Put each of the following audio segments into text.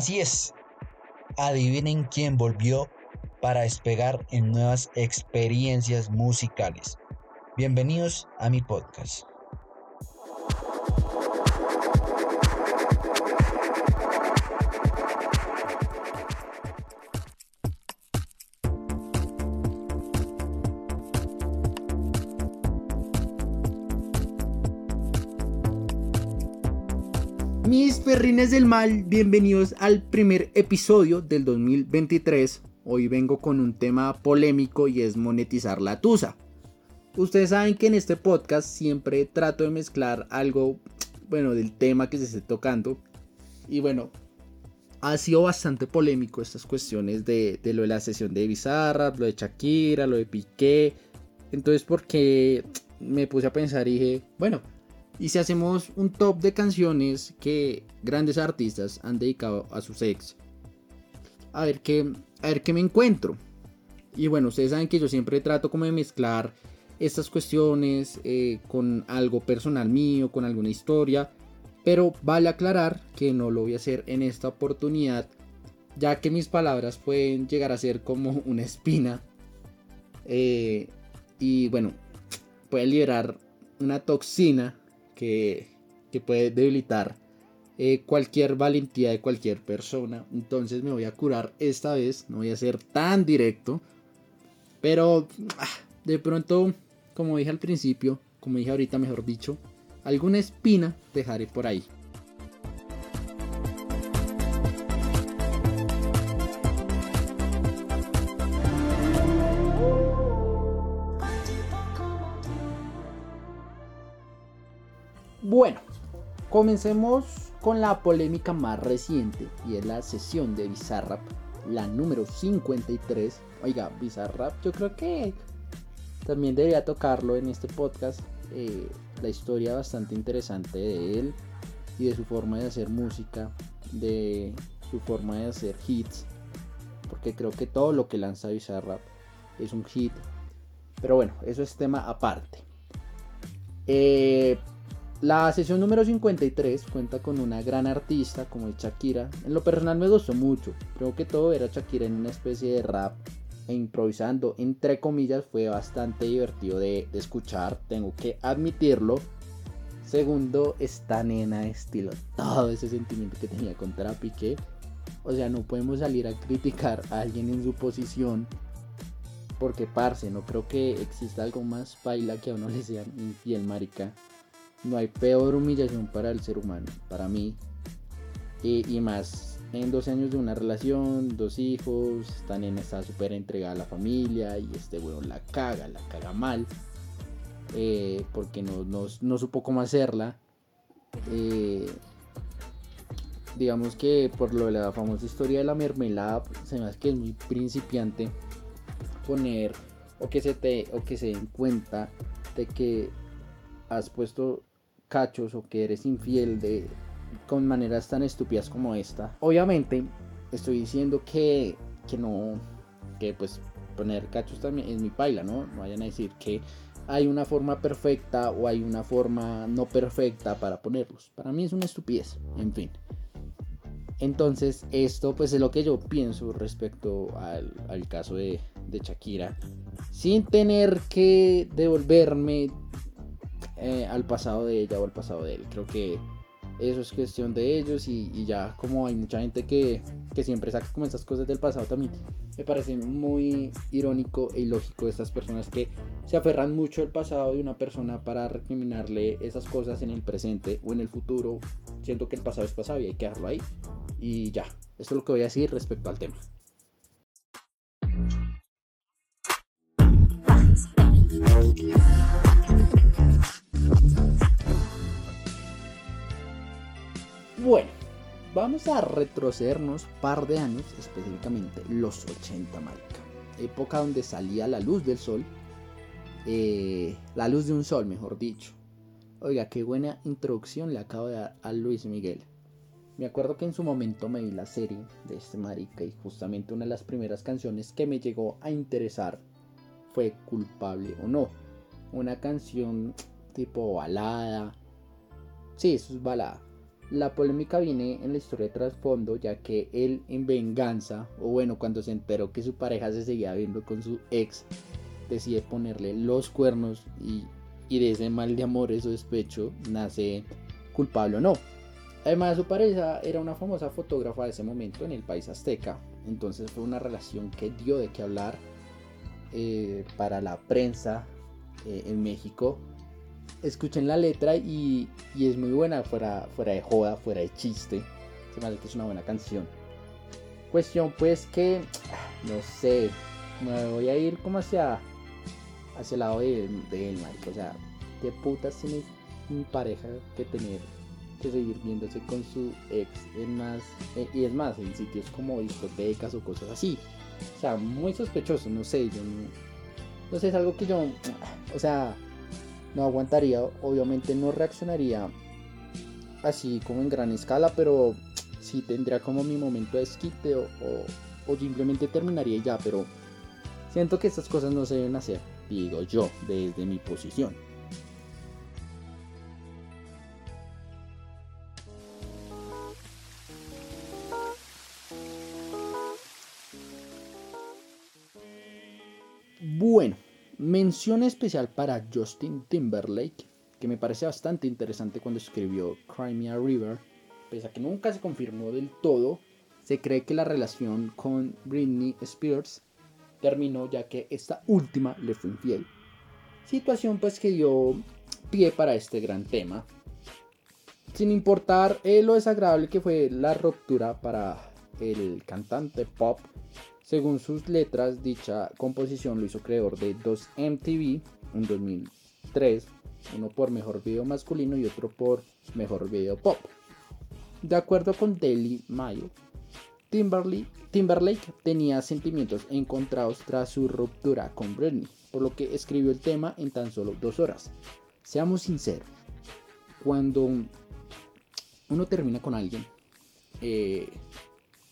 Así es. Adivinen quién volvió para despegar en nuevas experiencias musicales. Bienvenidos a mi podcast. Mis perrines del mal, bienvenidos al primer episodio del 2023. Hoy vengo con un tema polémico y es monetizar la tusa. Ustedes saben que en este podcast siempre trato de mezclar algo, bueno, del tema que se esté tocando. Y bueno, ha sido bastante polémico estas cuestiones de, lo de la sesión de Bizarra, lo de Shakira, lo de Piqué. Entonces, porque me puse a pensar y dije, bueno, y si hacemos un top de canciones que grandes artistas han dedicado a sus ex, a ver qué, a ver qué me encuentro. Y bueno, ustedes saben que yo siempre trato como de mezclar estas cuestiones eh, con algo personal mío, con alguna historia. Pero vale aclarar que no lo voy a hacer en esta oportunidad, ya que mis palabras pueden llegar a ser como una espina. Eh, y bueno, puede liberar una toxina que, puede debilitar eh, cualquier valentía de cualquier persona. Entonces me voy a curar esta vez, no voy a ser tan directo. Pero ah, de pronto, como dije al principio, como dije ahorita mejor dicho, alguna espina dejaré por ahí. Bueno, comencemos con la polémica más reciente y es la sesión de Bizarrap, la número 53. Oiga, Bizarrap, yo creo que también debería tocarlo en este podcast. Eh, la historia bastante interesante de él y de su forma de hacer música, de su forma de hacer hits, porque creo que todo lo que lanza Bizarrap es un hit. Pero bueno, eso es tema aparte. Eh, la sesión número 53 cuenta con una gran artista como es Shakira. En lo personal me gustó mucho. Creo que todo era Shakira en una especie de rap e improvisando, entre comillas, fue bastante divertido de, escuchar, tengo que admitirlo. Segundo, esta nena estilo todo ese sentimiento que tenía contra Piqué. O sea, no podemos salir a criticar a alguien en su posición. Porque, parce, no creo que exista algo más baila que a uno le sean infiel, marica. No hay peor humillación para el ser humano, para mí. Y, más en dos años de una relación, dos hijos, esta nena está súper entregada a la familia y este weón la caga, la caga mal. Eh, porque no, supo cómo hacerla. Eh, digamos que por lo de la famosa historia de la mermelada, se me hace que es muy principiante poner o que se te o que se den cuenta de que has puesto cachos o que eres infiel de con maneras tan estúpidas como esta. Obviamente estoy diciendo que, que no, que pues poner cachos también es mi paila, ¿no? No vayan a decir que hay una forma perfecta o hay una forma no perfecta para ponerlos. Para mí es una estupidez, en fin. Entonces, esto pues es lo que yo pienso respecto al, al caso de, de Shakira. Sin tener que devolverme eh, al pasado de ella o al pasado de él. Creo que eso es cuestión de ellos y, ya como hay mucha gente que, que, siempre saca como estas cosas del pasado también, me parece muy irónico e ilógico estas personas que se aferran mucho al pasado de una persona para recriminarle esas cosas en el presente o en el futuro. Siento que el pasado es pasado y hay que dejarlo ahí. Y ya, esto es lo que voy a decir respecto al tema. Vamos a retrocedernos par de años, específicamente los 80, marica. Época donde salía la luz del sol. Eh, la luz de un sol, mejor dicho. Oiga, qué buena introducción le acabo de dar a Luis Miguel. Me acuerdo que en su momento me vi la serie de este marica y justamente una de las primeras canciones que me llegó a interesar fue Culpable o no. Una canción tipo balada. Sí, eso es balada. La polémica viene en la historia de trasfondo, ya que él en venganza, o bueno, cuando se enteró que su pareja se seguía viendo con su ex, decide ponerle los cuernos y, de ese mal de amor, ese despecho, nace culpable o no. Además, su pareja era una famosa fotógrafa de ese momento en el país azteca, entonces fue una relación que dio de qué hablar eh, para la prensa eh, en México escuchen la letra y, es muy buena, fuera, fuera de joda, fuera de chiste. Se me que es una buena canción. Cuestión pues que, no sé, me voy a ir como hacia, hacia el lado de, de él, marico. O sea, ¿qué putas tiene mi pareja que tener que seguir viéndose con su ex en más, eh, y es más, en sitios como discotecas o cosas así? O sea, muy sospechoso, no sé, yo no, no sé, es algo que yo, o sea, no aguantaría, obviamente no reaccionaría así como en gran escala, pero sí tendría como mi momento de esquite o, o, simplemente terminaría ya, pero siento que estas cosas no se deben hacer, digo yo, desde mi posición. Mención especial para Justin Timberlake, que me parece bastante interesante cuando escribió Crimea River. Pese a que nunca se confirmó del todo, se cree que la relación con Britney Spears terminó ya que esta última le fue infiel. Situación pues que dio pie para este gran tema. Sin importar eh, lo desagradable que fue la ruptura para el cantante pop según sus letras, dicha composición lo hizo creador de dos MTV en 2003, uno por mejor video masculino y otro por mejor video pop. De acuerdo con Daily Mail, Timberlake tenía sentimientos encontrados tras su ruptura con Britney, por lo que escribió el tema en tan solo dos horas. Seamos sinceros, cuando uno termina con alguien, eh,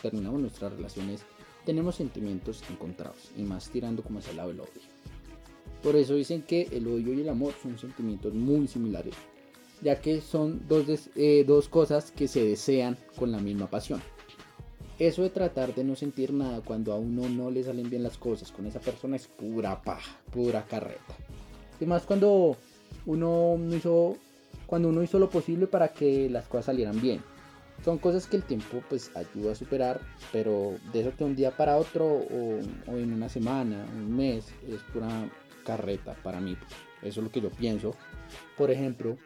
terminamos nuestras relaciones tenemos sentimientos encontrados y más tirando como hacia el lado del odio. Por eso dicen que el odio y el amor son sentimientos muy similares, ya que son dos, eh, dos cosas que se desean con la misma pasión. Eso de tratar de no sentir nada cuando a uno no le salen bien las cosas con esa persona es pura paja, pura carreta. Además cuando uno no hizo cuando uno hizo lo posible para que las cosas salieran bien son cosas que el tiempo pues ayuda a superar, pero de eso que un día para otro o, en una semana, un mes, es pura carreta para mí. Eso es lo que yo pienso. Por ejemplo,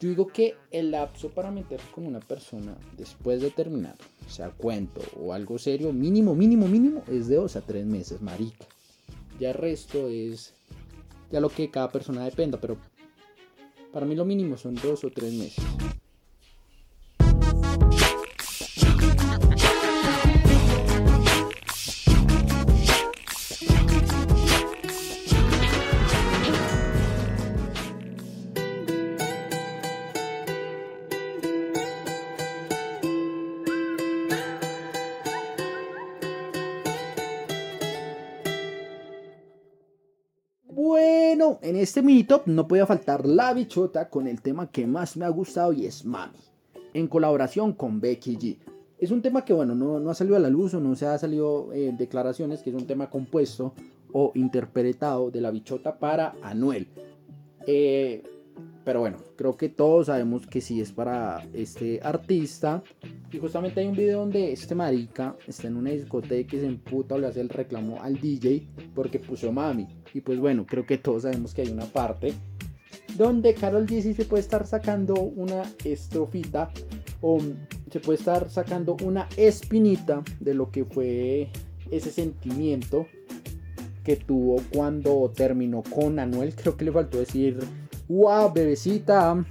yo digo que el lapso para meterse con una persona después de terminar, sea cuento o algo serio, mínimo, mínimo, mínimo, es de dos a tres meses, marica. Ya el resto es ya lo que cada persona dependa, pero para mí lo mínimo son dos o tres meses. En este mini top no podía faltar la bichota con el tema que más me ha gustado y es Mami, en colaboración con Becky G. Es un tema que, bueno, no, ha salido a la luz o no se ha salido en declaraciones, que es un tema compuesto o interpretado de la bichota para Anuel. Eh, pero bueno, creo que todos sabemos que sí es para este artista. Y justamente hay un video donde este marica está en una discoteca y se emputa o le hace el reclamo al DJ porque puso mami. Y pues bueno, creo que todos sabemos que hay una parte donde Carol G se puede estar sacando una estrofita o se puede estar sacando una espinita de lo que fue ese sentimiento que tuvo cuando terminó con Anuel. Creo que le faltó decir ¡Wow, bebecita!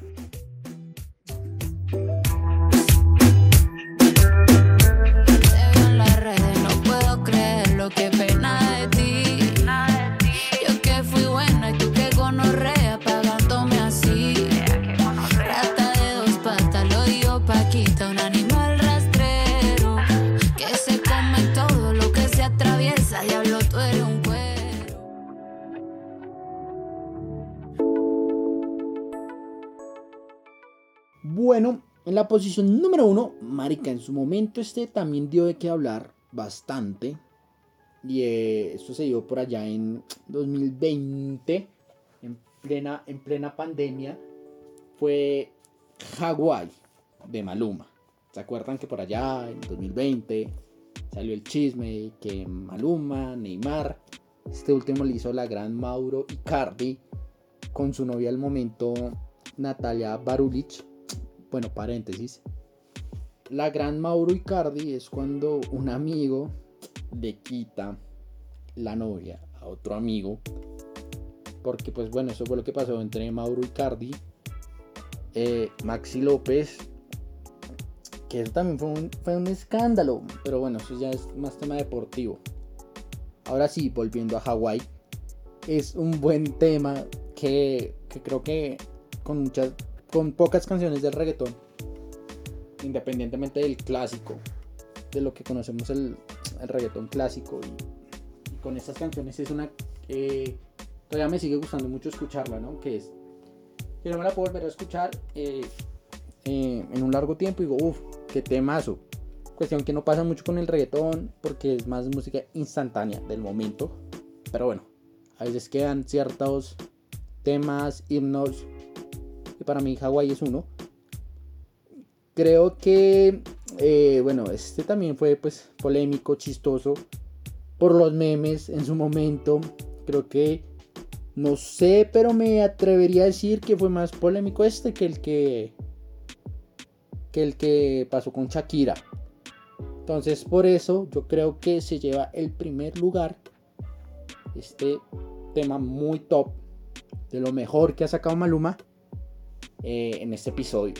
En la posición número uno, Marica, en su momento este también dio de qué hablar bastante. Y eh, esto se dio por allá en 2020, en plena, en plena pandemia. Fue Hawái de Maluma. ¿Se acuerdan que por allá en 2020 salió el chisme que Maluma, Neymar, este último le hizo la gran Mauro Icardi con su novia al momento Natalia Barulich? Bueno, paréntesis. La gran Mauro Icardi es cuando un amigo le quita la novia a otro amigo. Porque pues bueno, eso fue lo que pasó entre Mauro Icardi, eh, Maxi López, que eso también fue un, fue un escándalo. Pero bueno, eso ya es más tema deportivo. Ahora sí, volviendo a Hawái, es un buen tema que, que creo que con muchas con pocas canciones del reggaetón, independientemente del clásico, de lo que conocemos el, el reggaetón clásico. Y, con estas canciones es una... Eh, todavía me sigue gustando mucho escucharla, ¿no? Que es... Que no me la puedo volver a escuchar eh, eh, en un largo tiempo y digo, uff, qué temazo. Cuestión que no pasa mucho con el reggaetón porque es más música instantánea del momento. Pero bueno, a veces quedan ciertos temas, himnos para mí Hawái es uno. Creo que, eh, bueno, este también fue pues polémico, chistoso, por los memes en su momento. Creo que, no sé, pero me atrevería a decir que fue más polémico este que el que, que el que pasó con Shakira. Entonces, por eso yo creo que se lleva el primer lugar. Este tema muy top. De lo mejor que ha sacado Maluma. Eh, en este episodio.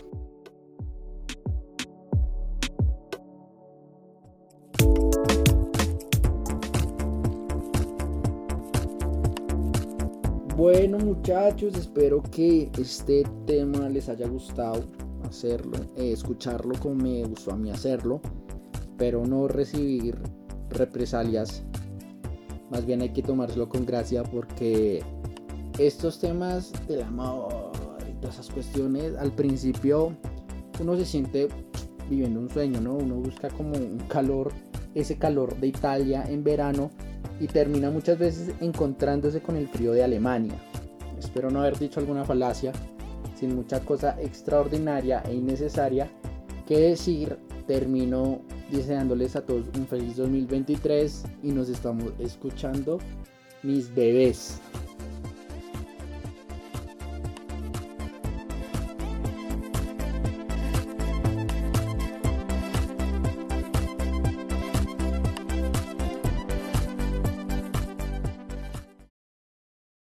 Bueno muchachos, espero que este tema les haya gustado hacerlo, eh, escucharlo como me gustó a mí hacerlo, pero no recibir represalias. Más bien hay que tomárselo con gracia porque estos temas del amor esas cuestiones, al principio uno se siente viviendo un sueño, ¿no? Uno busca como un calor, ese calor de Italia en verano y termina muchas veces encontrándose con el frío de Alemania. Espero no haber dicho alguna falacia, sin mucha cosa extraordinaria e innecesaria que decir, termino deseándoles a todos un feliz 2023 y nos estamos escuchando mis bebés.